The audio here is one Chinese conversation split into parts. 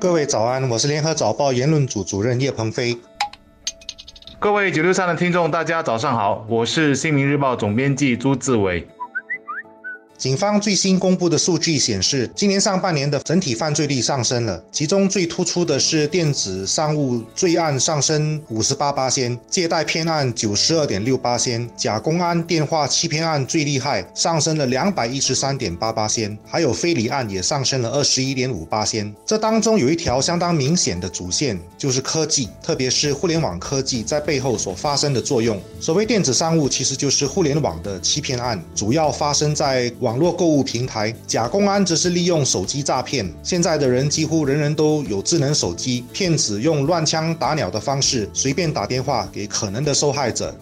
各位早安，我是联合早报言论组主任叶鹏飞。各位九六三的听众，大家早上好，我是新民日报总编辑朱志伟。警方最新公布的数据显示，今年上半年的整体犯罪率上升了，其中最突出的是电子商务罪案上升五十八八仙，借贷骗案九十二点六八仙，假公安电话欺骗案最厉害，上升了两百一十三点八八仙，还有非礼案也上升了二十一点五八仙。这当中有一条相当明显的主线，就是科技，特别是互联网科技在背后所发生的作用。所谓电子商务，其实就是互联网的欺骗案，主要发生在网。网络购物平台假公安则是利用手机诈骗。现在的人几乎人人都有智能手机，骗子用乱枪打鸟的方式，随便打电话给可能的受害者。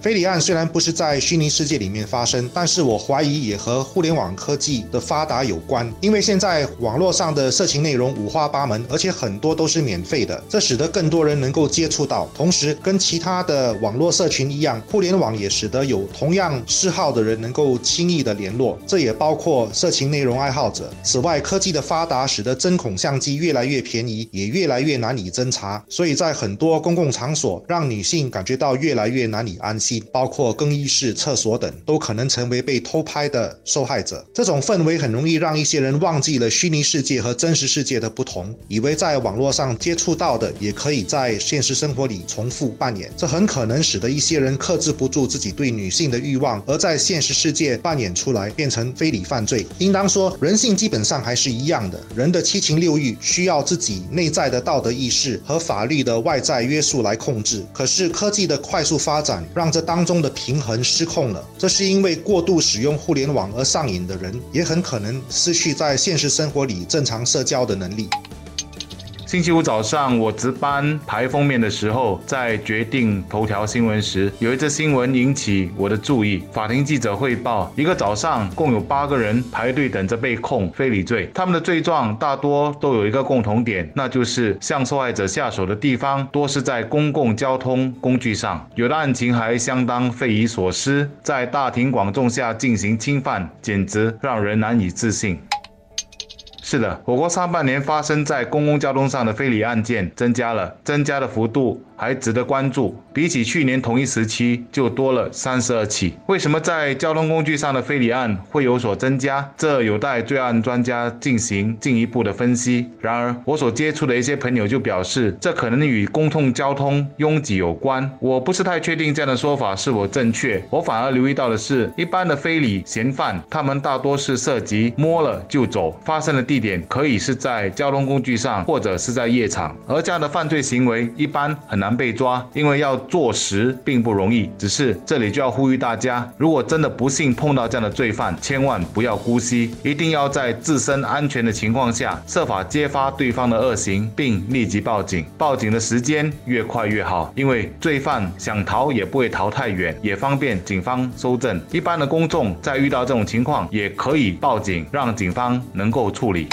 非礼案虽然不是在虚拟世界里面发生，但是我怀疑也和互联网科技的发达有关。因为现在网络上的色情内容五花八门，而且很多都是免费的，这使得更多人能够接触到。同时，跟其他的网络社群一样，互联网也使得有同样嗜好的人能够轻易的联络，这也包括色情内容爱好者。此外，科技的发达使得针孔相机越来越便宜，也越来越难以侦查，所以在很多公共场所，让女性感觉到越来越难以安心。包括更衣室、厕所等，都可能成为被偷拍的受害者。这种氛围很容易让一些人忘记了虚拟世界和真实世界的不同，以为在网络上接触到的，也可以在现实生活里重复扮演。这很可能使得一些人克制不住自己对女性的欲望，而在现实世界扮演出来，变成非礼犯罪。应当说，人性基本上还是一样的，人的七情六欲需要自己内在的道德意识和法律的外在约束来控制。可是科技的快速发展，让当中的平衡失控了，这是因为过度使用互联网而上瘾的人，也很可能失去在现实生活里正常社交的能力。星期五早上，我值班排封面的时候，在决定头条新闻时，有一则新闻引起我的注意。法庭记者汇报，一个早上共有八个人排队等着被控非礼罪，他们的罪状大多都有一个共同点，那就是向受害者下手的地方多是在公共交通工具上，有的案情还相当匪夷所思，在大庭广众下进行侵犯，简直让人难以置信。是的，我国上半年发生在公共交通上的非礼案件增加了，增加的幅度。还值得关注，比起去年同一时期就多了三十二起。为什么在交通工具上的非礼案会有所增加？这有待罪案专家进行进一步的分析。然而，我所接触的一些朋友就表示，这可能与公共交通拥挤有关。我不是太确定这样的说法是否正确。我反而留意到的是，一般的非礼嫌犯，他们大多是涉及摸了就走，发生的地点可以是在交通工具上，或者是在夜场，而这样的犯罪行为一般很难。难被抓，因为要坐实并不容易。只是这里就要呼吁大家，如果真的不幸碰到这样的罪犯，千万不要姑息，一定要在自身安全的情况下，设法揭发对方的恶行，并立即报警。报警的时间越快越好，因为罪犯想逃也不会逃太远，也方便警方搜证。一般的公众在遇到这种情况，也可以报警，让警方能够处理。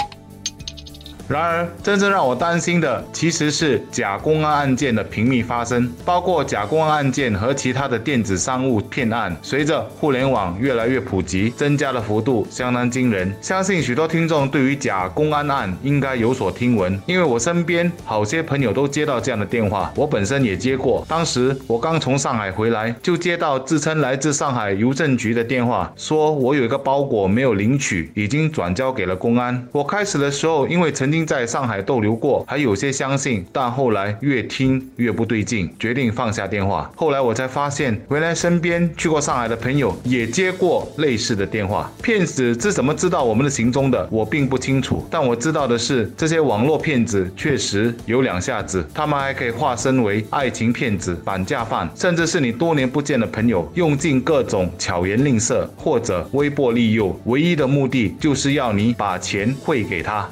然而，真正让我担心的其实是假公安案件的频密发生，包括假公安案件和其他的电子商务骗案。随着互联网越来越普及，增加的幅度相当惊人。相信许多听众对于假公安案应该有所听闻，因为我身边好些朋友都接到这样的电话，我本身也接过。当时我刚从上海回来，就接到自称来自上海邮政局的电话，说我有一个包裹没有领取，已经转交给了公安。我开始的时候，因为曾经。在上海逗留过，还有些相信，但后来越听越不对劲，决定放下电话。后来我才发现，原来身边去过上海的朋友也接过类似的电话。骗子是怎么知道我们的行踪的？我并不清楚，但我知道的是，这些网络骗子确实有两下子，他们还可以化身为爱情骗子、绑架犯，甚至是你多年不见的朋友，用尽各种巧言令色或者微波利诱，唯一的目的就是要你把钱汇给他。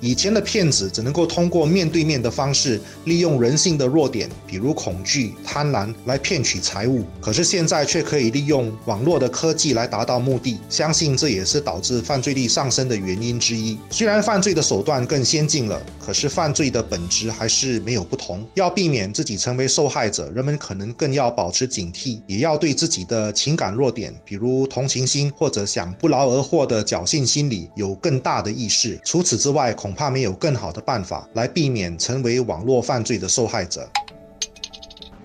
以前的骗子只能够通过面对面的方式，利用人性的弱点，比如恐惧、贪婪，来骗取财物。可是现在却可以利用网络的科技来达到目的。相信这也是导致犯罪率上升的原因之一。虽然犯罪的手段更先进了，可是犯罪的本质还是没有不同。要避免自己成为受害者，人们可能更要保持警惕，也要对自己的情感弱点，比如同情心或者想不劳而获的侥幸心理，有更大的意识。除此之外，恐怕没有更好的办法来避免成为网络犯罪的受害者。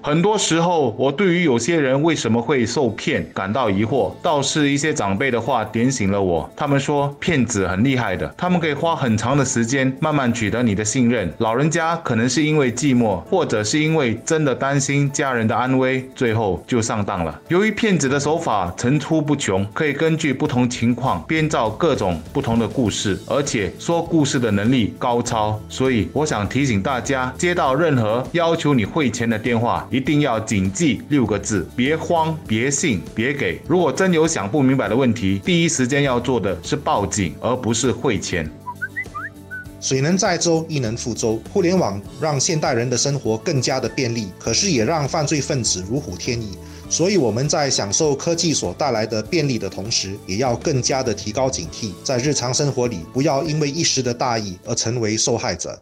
很多时候，我对于有些人为什么会受骗感到疑惑。倒是一些长辈的话点醒了我。他们说，骗子很厉害的，他们可以花很长的时间慢慢取得你的信任。老人家可能是因为寂寞，或者是因为真的担心家人的安危，最后就上当了。由于骗子的手法层出不穷，可以根据不同情况编造各种不同的故事，而且说故事的能力高超。所以，我想提醒大家，接到任何要求你汇钱的电话。一定要谨记六个字：别慌，别信，别给。如果真有想不明白的问题，第一时间要做的是报警，而不是汇钱。水能载舟，亦能覆舟。互联网让现代人的生活更加的便利，可是也让犯罪分子如虎添翼。所以我们在享受科技所带来的便利的同时，也要更加的提高警惕，在日常生活里不要因为一时的大意而成为受害者。